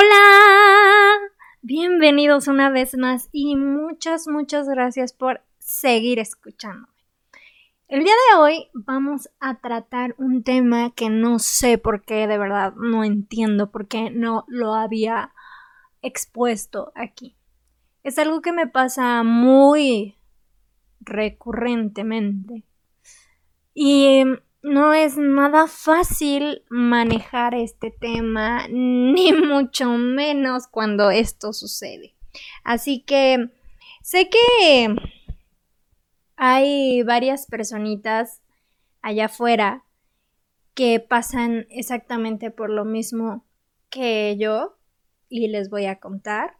Hola, bienvenidos una vez más y muchas, muchas gracias por seguir escuchándome. El día de hoy vamos a tratar un tema que no sé por qué, de verdad, no entiendo por qué no lo había expuesto aquí. Es algo que me pasa muy recurrentemente. Y no es nada fácil manejar este tema, ni mucho menos cuando esto sucede. Así que sé que hay varias personitas allá afuera que pasan exactamente por lo mismo que yo y les voy a contar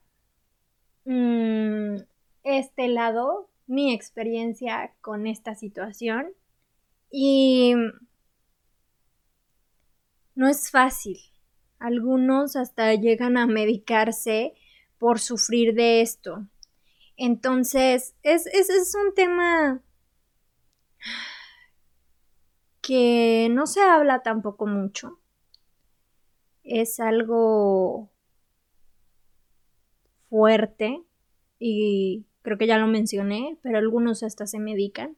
mm, este lado, mi experiencia con esta situación y no es fácil. Algunos hasta llegan a medicarse por sufrir de esto. Entonces, es, es, un tema que no se habla tampoco mucho. Es algo fuerte y creo que ya lo mencioné, pero algunos hasta se medican.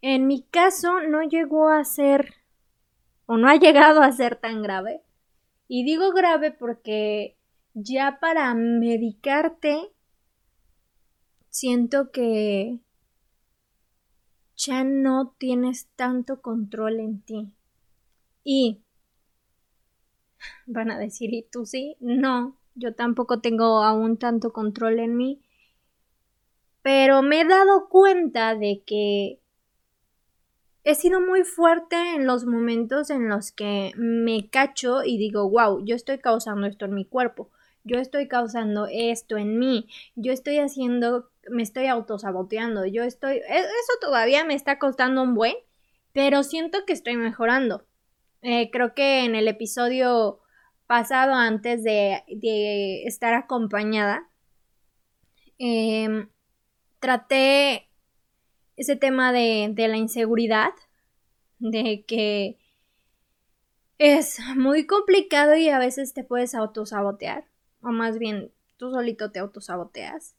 En mi caso no llegó a ser o no ha llegado a ser tan grave. Y digo grave porque ya para medicarte siento que ya no tienes tanto control en ti. Y van a decir, ¿y tú sí? No, yo tampoco tengo aún tanto control en mí. Pero me he dado cuenta de que he sido muy fuerte en los momentos en los que me cacho y digo, wow, yo estoy causando esto en mi cuerpo, yo estoy causando esto en mí, yo estoy haciendo, me estoy autosaboteando, yo estoy, e-, eso todavía me está costando un buen, pero siento que estoy mejorando. Eh, creo que en el episodio pasado, antes de, estar acompañada, em, traté ese tema de, de la inseguridad, de que es muy complicado y a veces te puedes autosabotear, o más bien tú solito te autosaboteas.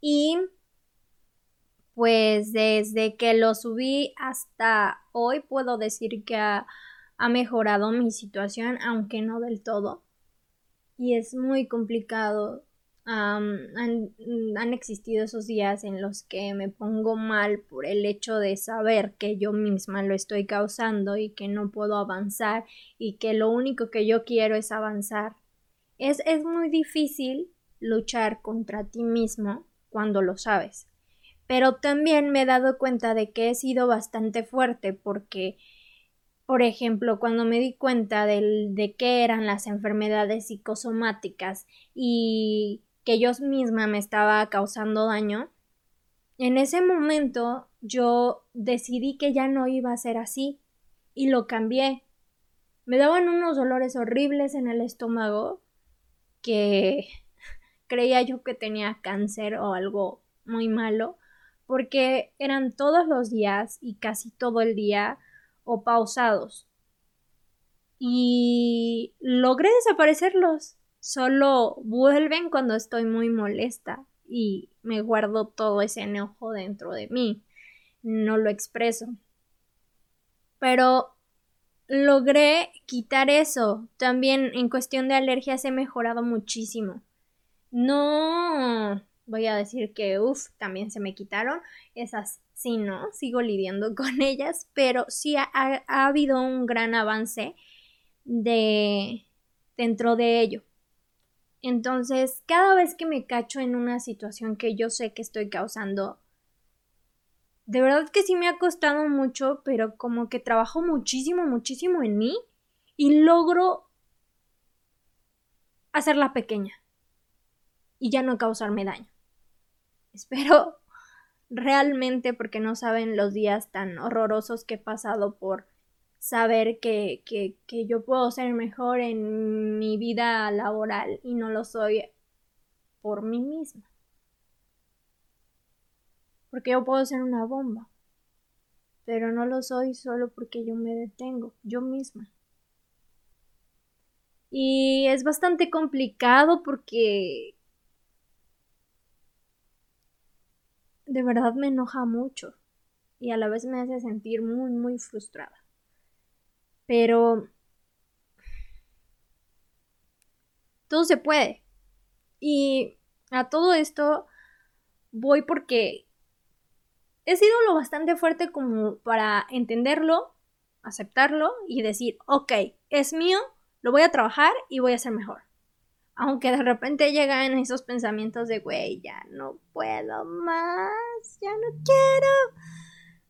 Y pues desde que lo subí hasta hoy puedo decir que ha, ha mejorado mi situación, aunque no del todo. Y es muy complicado han, existido esos días en los que me pongo mal por el hecho de saber que yo misma lo estoy causando y que no puedo avanzar y que lo único que yo quiero es avanzar. Es, es muy difícil luchar contra ti mismo cuando lo sabes. Pero también me he dado cuenta de que he sido bastante fuerte porque por ejemplo, cuando me di cuenta de qué eran las enfermedades psicosomáticas y que yo misma me estaba causando daño, en ese momento yo decidí que ya no iba a ser así y lo cambié. Me daban unos dolores horribles en el estómago que creía yo que tenía cáncer o algo muy malo porque eran todos los días y casi todo el día o pausados. Y logré desaparecerlos solo vuelven cuando estoy muy molesta y me guardo todo ese enojo dentro de mí. No lo expreso. Pero logré quitar eso. También en cuestión de alergias he mejorado muchísimo. No voy a decir que, uff, también se me quitaron. Esas sí, no, sigo lidiando con ellas, pero sí ha, ha habido un gran avance de dentro de ello. Entonces, cada vez que me cacho en una situación que yo sé que estoy causando, de verdad que sí me ha costado mucho, pero como que trabajo muchísimo, muchísimo en mí y logro hacerla pequeña y ya no causarme daño. Espero realmente porque no saben los días tan horrorosos que he pasado por saber que, que, que yo puedo ser mejor en mi vida laboral y no lo soy por mí misma. Porque yo puedo ser una bomba, pero no lo soy solo porque yo me detengo, yo misma. Y es bastante complicado porque de verdad me enoja mucho y a la vez me hace sentir muy, muy frustrada. Pero todo se puede. Y a todo esto voy porque he sido lo bastante fuerte como para entenderlo, aceptarlo y decir, ok, es mío, lo voy a trabajar y voy a ser mejor. Aunque de repente llegan esos pensamientos de, güey, ya no puedo más, ya no quiero,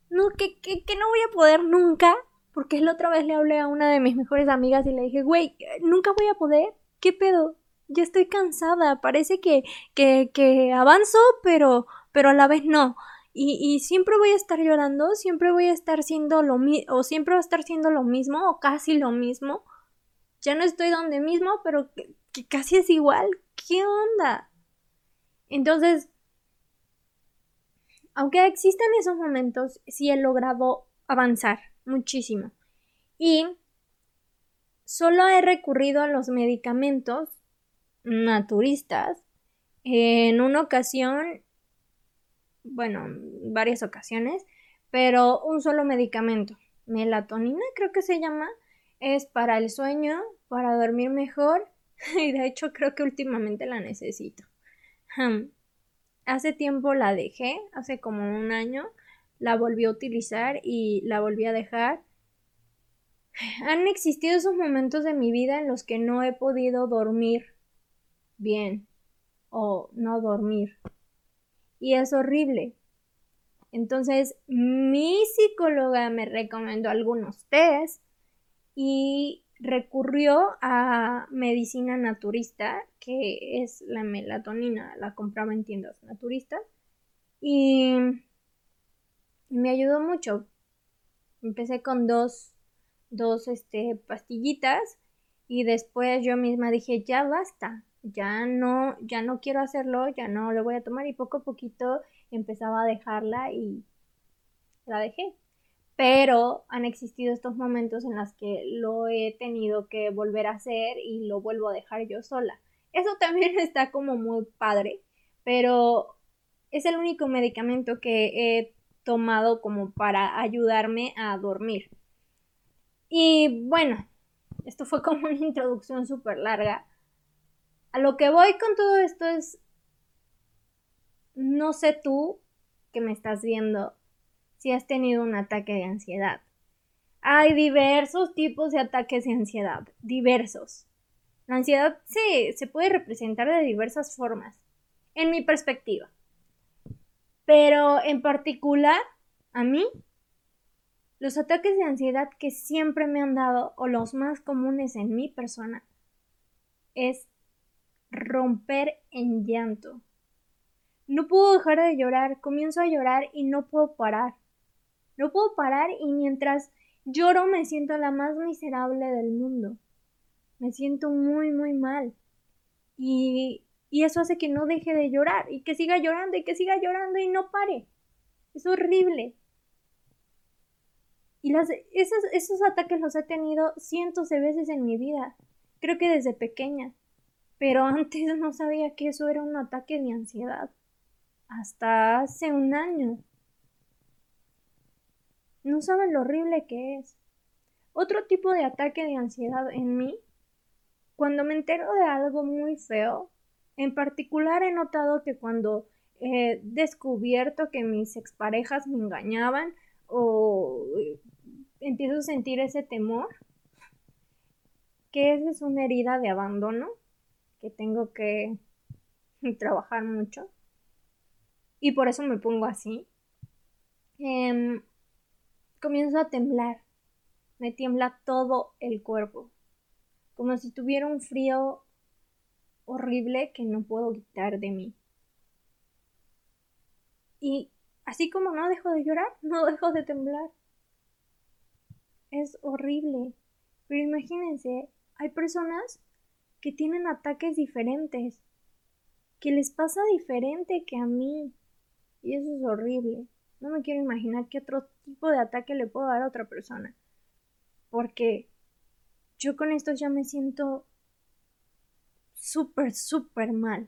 no, que, que, que no voy a poder nunca, porque la otra vez le hablé a una de mis mejores amigas y le dije, güey, nunca voy a poder, ¿qué pedo? Ya estoy cansada, parece que, que, que avanzo, pero, pero a la vez no. Y, y, siempre voy a estar llorando, siempre voy a estar siendo lo mismo, o siempre va a estar siendo lo mismo, o casi lo mismo ya no estoy donde mismo, pero que, casi es igual. ¿Qué onda? Entonces, aunque existen esos momentos, sí he logrado avanzar muchísimo. Y solo he recurrido a los medicamentos naturistas en una ocasión, bueno, varias ocasiones, pero un solo medicamento, melatonina creo que se llama, es para el sueño, para dormir mejor y de hecho creo que últimamente la necesito. hace tiempo la dejé, hace como un año, la volví a utilizar y la volví a dejar. Han existido esos momentos de mi vida en los que no he podido dormir bien o no dormir. Y es horrible. Entonces, mi psicóloga me recomendó algunos test y recurrió a medicina naturista, que es la melatonina, la compraba en tiendas naturistas, y me ayudó mucho. Empecé con dos, dos este, pastillitas y después yo misma dije, ya basta, ya no, ya no quiero hacerlo, ya no lo voy a tomar y poco a poquito empezaba a dejarla y la dejé pero han existido estos momentos en los que lo he tenido que volver a hacer y lo vuelvo a dejar yo sola. Eso también está como muy padre, pero es el único medicamento que he tomado como para ayudarme a dormir. Y bueno, esto fue como una introducción súper larga. A lo que voy con todo esto es, no sé tú que me estás viendo, si has tenido un ataque de ansiedad. Hay diversos tipos de ataques de ansiedad, diversos. La ansiedad se, se puede representar de diversas formas, en mi perspectiva. Pero en particular, a mí, los ataques de ansiedad que siempre me han dado, o los más comunes en mi persona, es romper en llanto. No puedo dejar de llorar, comienzo a llorar y no puedo parar. No puedo parar y mientras lloro me siento la más miserable del mundo. Me siento muy, muy mal. Y, y eso hace que no deje de llorar y que siga llorando y que siga llorando y no pare. Es horrible. Y las, esos, esos ataques los he tenido cientos de veces en mi vida. Creo que desde pequeña. Pero antes no sabía que eso era un ataque de ansiedad. Hasta hace un año. No saben lo horrible que es. Otro tipo de ataque de ansiedad en mí, cuando me entero de algo muy feo, en particular he notado que cuando he descubierto que mis exparejas me engañaban o empiezo a sentir ese temor, que esa es una herida de abandono que tengo que trabajar mucho y por eso me pongo así. Em, comienzo a temblar. Me tiembla todo el cuerpo, como si tuviera un frío horrible que no puedo quitar de mí. Y así como no dejo de llorar, no dejo de temblar. Es horrible. Pero imagínense, hay personas que tienen ataques diferentes, que les pasa diferente que a mí. Y eso es horrible. No me quiero imaginar qué otro tipo de ataque le puedo dar a otra persona. Porque yo con esto ya me siento súper, súper mal.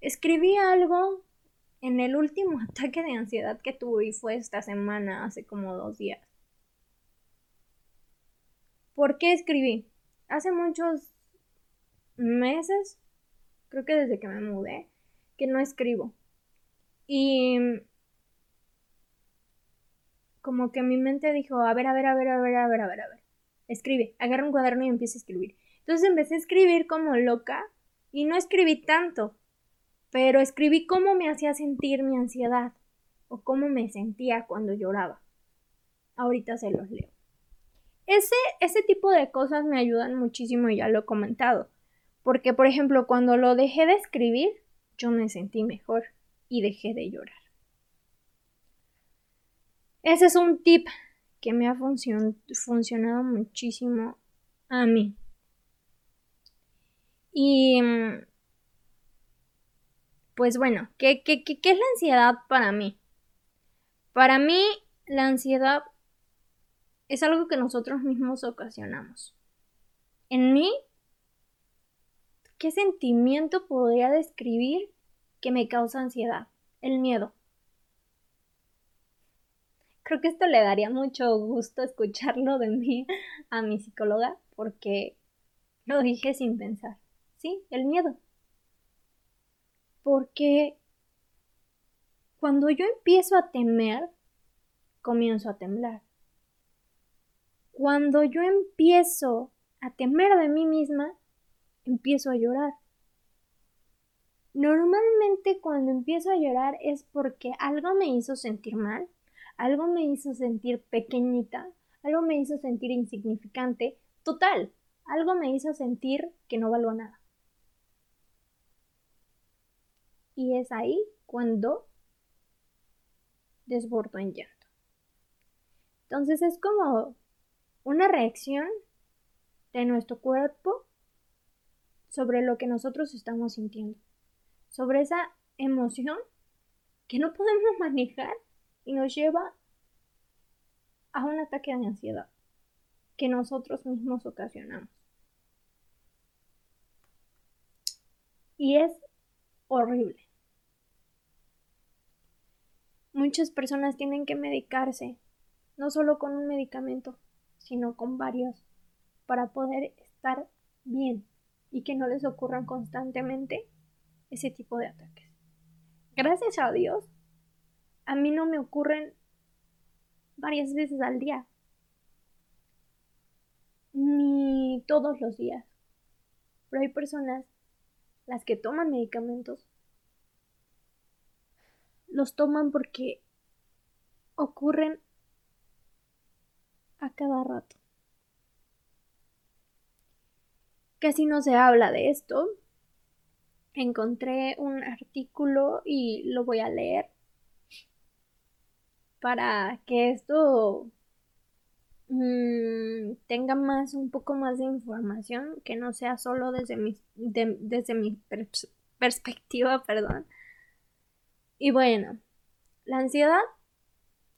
Escribí algo en el último ataque de ansiedad que tuve y fue esta semana, hace como dos días. ¿Por qué escribí? Hace muchos meses, creo que desde que me mudé, que no escribo. Y como que mi mente dijo, a ver, a ver, a ver, a ver, a ver, a ver, a ver. Escribe, agarra un cuaderno y empieza a escribir. Entonces empecé a escribir como loca y no escribí tanto, pero escribí cómo me hacía sentir mi ansiedad o cómo me sentía cuando lloraba. Ahorita se los leo. Ese, ese tipo de cosas me ayudan muchísimo, ya lo he comentado. Porque, por ejemplo, cuando lo dejé de escribir, yo me sentí mejor y dejé de llorar. Ese es un tip que me ha funcionado muchísimo a mí. Y mm, pues bueno, ¿qué, qué, qué, es la ansiedad para mí? Para mí, la ansiedad es algo que nosotros mismos ocasionamos. En mí, ¿qué sentimiento podría describir que me causa ansiedad? El miedo. Creo que esto le daría mucho gusto escucharlo de mí a mi psicóloga porque lo dije sin pensar. Sí, el miedo. Porque cuando yo empiezo a temer, comienzo a temblar. Cuando yo empiezo a temer de mí misma, empiezo a llorar. Normalmente cuando empiezo a llorar es porque algo me hizo sentir mal, algo me hizo sentir pequeñita, algo me hizo sentir insignificante, total, algo me hizo sentir que no valgo nada. Y es ahí cuando desbordo en llanto. Entonces es como una reacción de nuestro cuerpo sobre lo que nosotros estamos sintiendo, sobre esa emoción que no podemos manejar y nos lleva a un ataque de ansiedad que nosotros mismos ocasionamos. Y es horrible. Muchas personas tienen que medicarse, no solo con un medicamento, sino con varios, para poder estar bien y que no les ocurran constantemente ese tipo de ataques. Gracias a Dios, a mí no me ocurren varias veces al día, ni todos los días. Pero hay personas las que toman medicamentos los toman porque ocurren a cada rato. Casi no se habla de esto. Encontré un artículo y lo voy a leer para que esto mm, tenga más un poco más de información que no sea solo desde mi, desde mi perspectiva perdón y bueno la ansiedad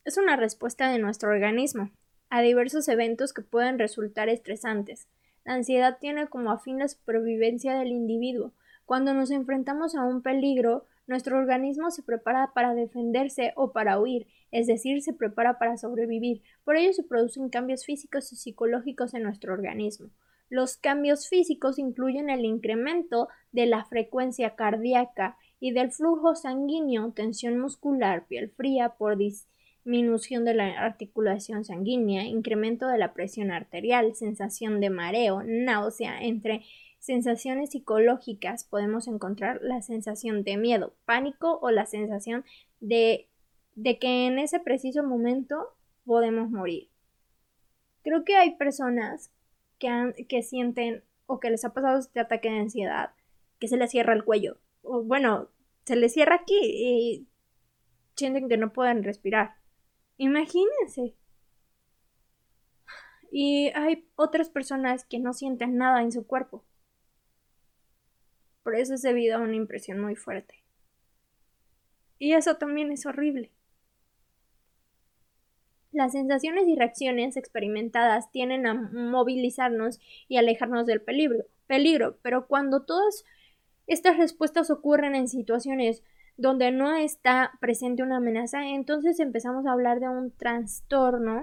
es una respuesta de nuestro organismo a diversos eventos que pueden resultar estresantes la ansiedad tiene como afín la supervivencia del individuo cuando nos enfrentamos a un peligro nuestro organismo se prepara para defenderse o para huir, es decir, se prepara para sobrevivir. Por ello se producen cambios físicos y psicológicos en nuestro organismo. Los cambios físicos incluyen el incremento de la frecuencia cardíaca y del flujo sanguíneo, tensión muscular, piel fría por disminución de la articulación sanguínea, incremento de la presión arterial, sensación de mareo, náusea, entre sensaciones psicológicas podemos encontrar la sensación de miedo, pánico o la sensación de, de que en ese preciso momento podemos morir. Creo que hay personas que, que sienten o que les ha pasado este ataque de ansiedad que se les cierra el cuello. O bueno, se les cierra aquí y sienten que no pueden respirar. Imagínense. Y hay otras personas que no sienten nada en su cuerpo. Por eso es debido a una impresión muy fuerte. Y eso también es horrible. Las sensaciones y reacciones experimentadas tienden a movilizarnos y alejarnos del peligro, peligro, pero cuando todas estas respuestas ocurren en situaciones donde no está presente una amenaza, entonces empezamos a hablar de un trastorno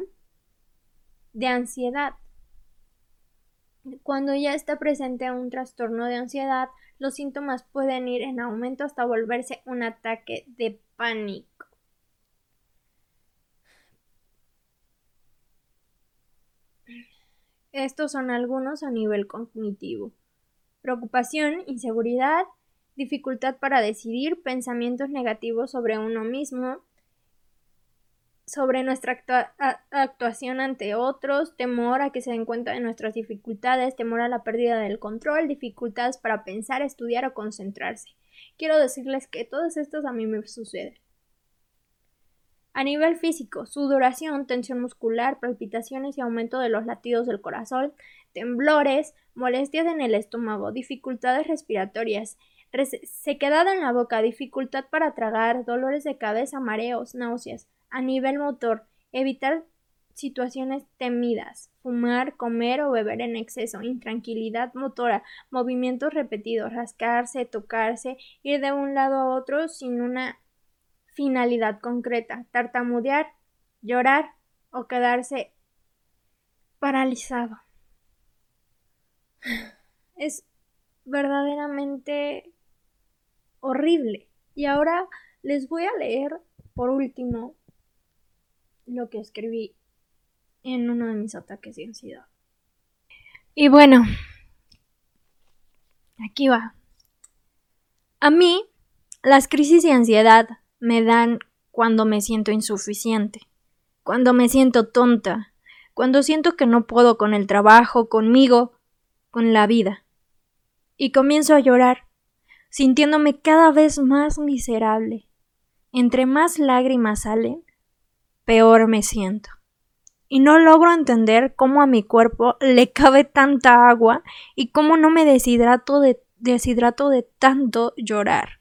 de ansiedad. Cuando ya está presente un trastorno de ansiedad, los síntomas pueden ir en aumento hasta volverse un ataque de pánico. Estos son algunos a nivel cognitivo. Preocupación, inseguridad, dificultad para decidir, pensamientos negativos sobre uno mismo, sobre nuestra actuación ante otros, temor a que se den cuenta de nuestras dificultades, temor a la pérdida del control, dificultades para pensar, estudiar o concentrarse. Quiero decirles que todos estos a mí me suceden. A nivel físico, sudoración, tensión muscular, palpitaciones y aumento de los latidos del corazón, temblores, molestias en el estómago, dificultades respiratorias, sequedad en la boca, dificultad para tragar, dolores de cabeza, mareos, náuseas. A nivel motor, evitar situaciones temidas, fumar, comer o beber en exceso, intranquilidad motora, movimientos repetidos, rascarse, tocarse, ir de un lado a otro sin una finalidad concreta, tartamudear, llorar o quedarse paralizado. Es verdaderamente horrible. Y ahora les voy a leer por último lo que escribí en uno de mis ataques de ansiedad. Y bueno, aquí va. A mí, las crisis de ansiedad me dan cuando me siento insuficiente, cuando me siento tonta, cuando siento que no puedo con el trabajo, conmigo, con la vida. Y comienzo a llorar, sintiéndome cada vez más miserable. Entre más lágrimas salen, peor me siento. Y no logro entender cómo a mi cuerpo le cabe tanta agua y cómo no me deshidrato de, deshidrato de tanto llorar.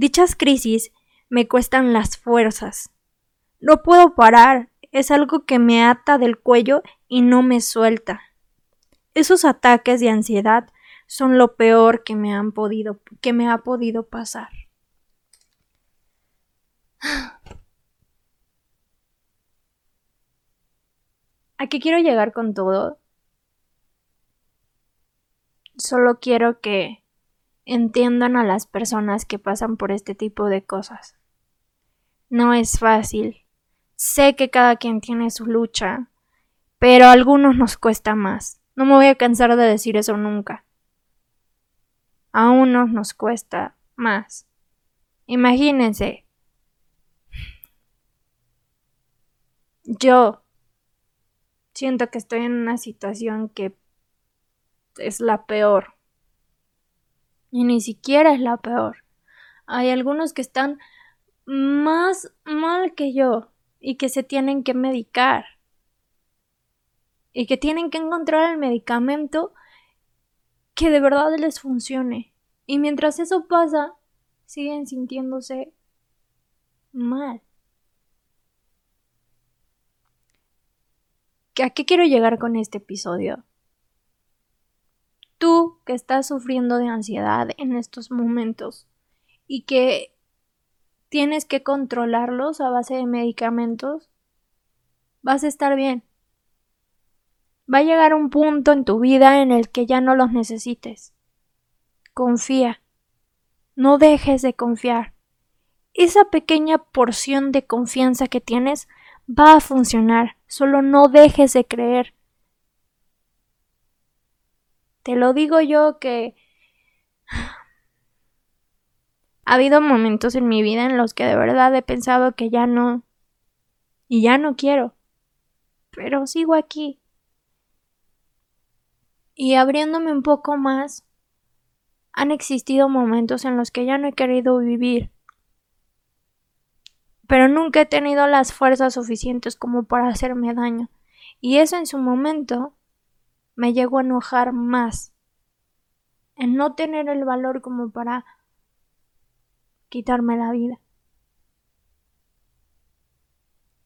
Dichas crisis me cuestan las fuerzas. No puedo parar, es algo que me ata del cuello y no me suelta. Esos ataques de ansiedad son lo peor que me han podido que me ha podido pasar. ¿A qué quiero llegar con todo? Solo quiero que entiendan a las personas que pasan por este tipo de cosas. No es fácil. Sé que cada quien tiene su lucha, pero a algunos nos cuesta más. No me voy a cansar de decir eso nunca. A unos nos cuesta más. Imagínense. Yo siento que estoy en una situación que es la peor y ni siquiera es la peor. Hay algunos que están más mal que yo y que se tienen que medicar y que tienen que encontrar el medicamento que de verdad les funcione. Y mientras eso pasa, siguen sintiéndose mal. ¿A qué quiero llegar con este episodio? Tú que estás sufriendo de ansiedad en estos momentos y que tienes que controlarlos a base de medicamentos, vas a estar bien. Va a llegar un punto en tu vida en el que ya no los necesites. Confía. No dejes de confiar. Esa pequeña porción de confianza que tienes va a funcionar. Solo no dejes de creer. Te lo digo yo que ha habido momentos en mi vida en los que de verdad he pensado que ya no y ya no quiero. Pero sigo aquí. Y abriéndome un poco más, han existido momentos en los que ya no he querido vivir, pero nunca he tenido las fuerzas suficientes como para hacerme daño, y eso en su momento me llegó a enojar más, en no tener el valor como para quitarme la vida.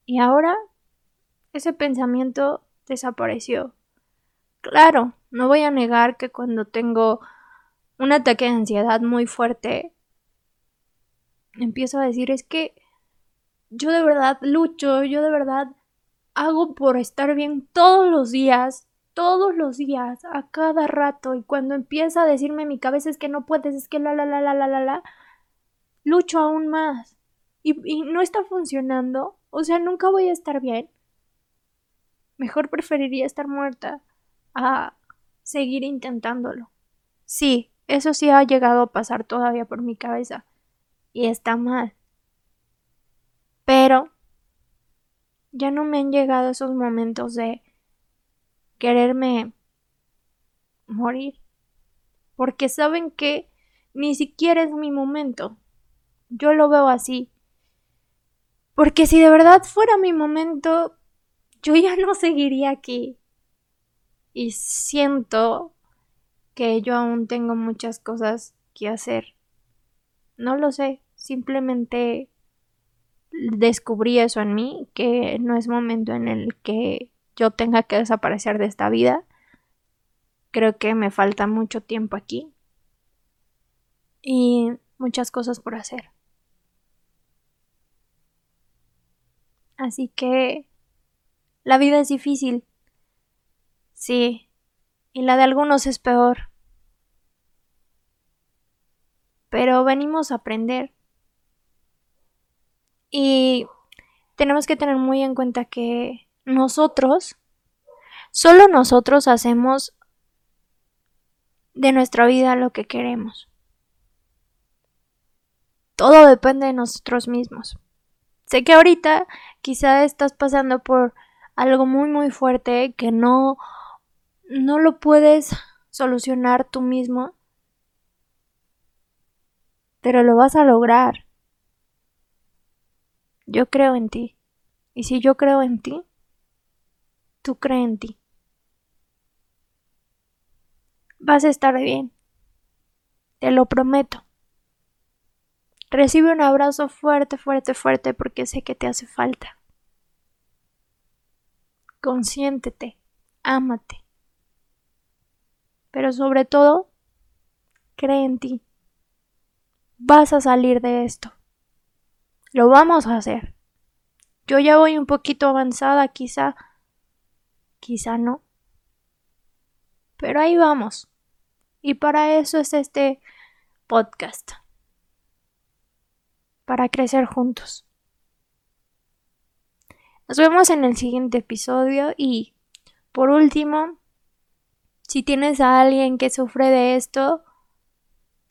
Y ahora ese pensamiento desapareció. Claro, no voy a negar que cuando tengo un ataque de ansiedad muy fuerte, empiezo a decir es que yo de verdad lucho, yo de verdad hago por estar bien todos los días, todos los días, a cada rato, y cuando empieza a decirme mi cabeza es que no puedes, es que la la la la la la la, lucho aún más. Y, y no está funcionando, o sea, nunca voy a estar bien. Mejor preferiría estar muerta a seguir intentándolo. Sí, eso sí ha llegado a pasar todavía por mi cabeza. Y está mal. Pero ya no me han llegado esos momentos de quererme morir. Porque saben que ni siquiera es mi momento. Yo lo veo así. Porque si de verdad fuera mi momento, yo ya no seguiría aquí. Y siento que yo aún tengo muchas cosas que hacer. No lo sé, simplemente descubrí eso en mí, que no es momento en el que yo tenga que desaparecer de esta vida. Creo que me falta mucho tiempo aquí y muchas cosas por hacer. Así que la vida es difícil. Sí, y la de algunos es peor. Pero venimos a aprender. Y tenemos que tener muy en cuenta que nosotros, solo nosotros hacemos de nuestra vida lo que queremos. Todo depende de nosotros mismos. Sé que ahorita quizá estás pasando por algo muy muy fuerte que no no lo puedes solucionar tú mismo, pero lo vas a lograr. Yo creo en ti. Y si yo creo en ti, tú crees en ti. Vas a estar bien. Te lo prometo. Recibe un abrazo fuerte, fuerte, fuerte porque sé que te hace falta. Consiéntete, ámate. Pero sobre todo, cree en ti. Vas a salir de esto. Lo vamos a hacer. Yo ya voy un poquito avanzada, quizá, quizá no. Pero ahí vamos. Y para eso es este podcast. Para crecer juntos. Nos vemos en el siguiente episodio y, por último, si tienes a alguien que sufre de esto,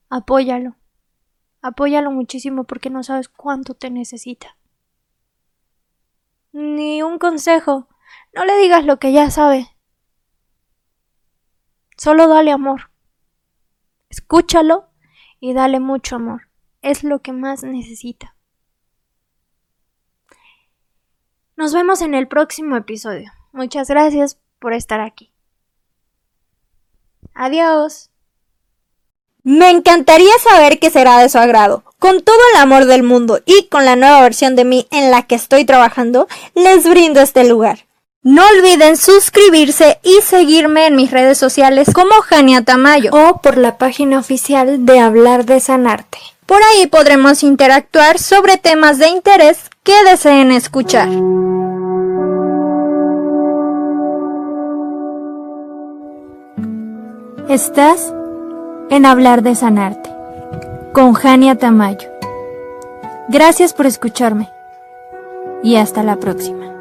apóyalo. Apóyalo muchísimo porque no sabes cuánto te necesita. Ni un consejo. No le digas lo que ya sabe. Solo dale amor. Escúchalo y dale mucho amor. Es lo que más necesita. Nos vemos en el próximo episodio. Muchas gracias por estar aquí. Adiós. Me encantaría saber qué será de su agrado. Con todo el amor del mundo y con la nueva versión de mí en la que estoy trabajando, les brindo este lugar. No olviden suscribirse y seguirme en mis redes sociales como Jania Tamayo o por la página oficial de Hablar de Sanarte. Por ahí podremos interactuar sobre temas de interés que deseen escuchar. Estás en Hablar de Sanarte, con Jania Tamayo. Gracias por escucharme y hasta la próxima.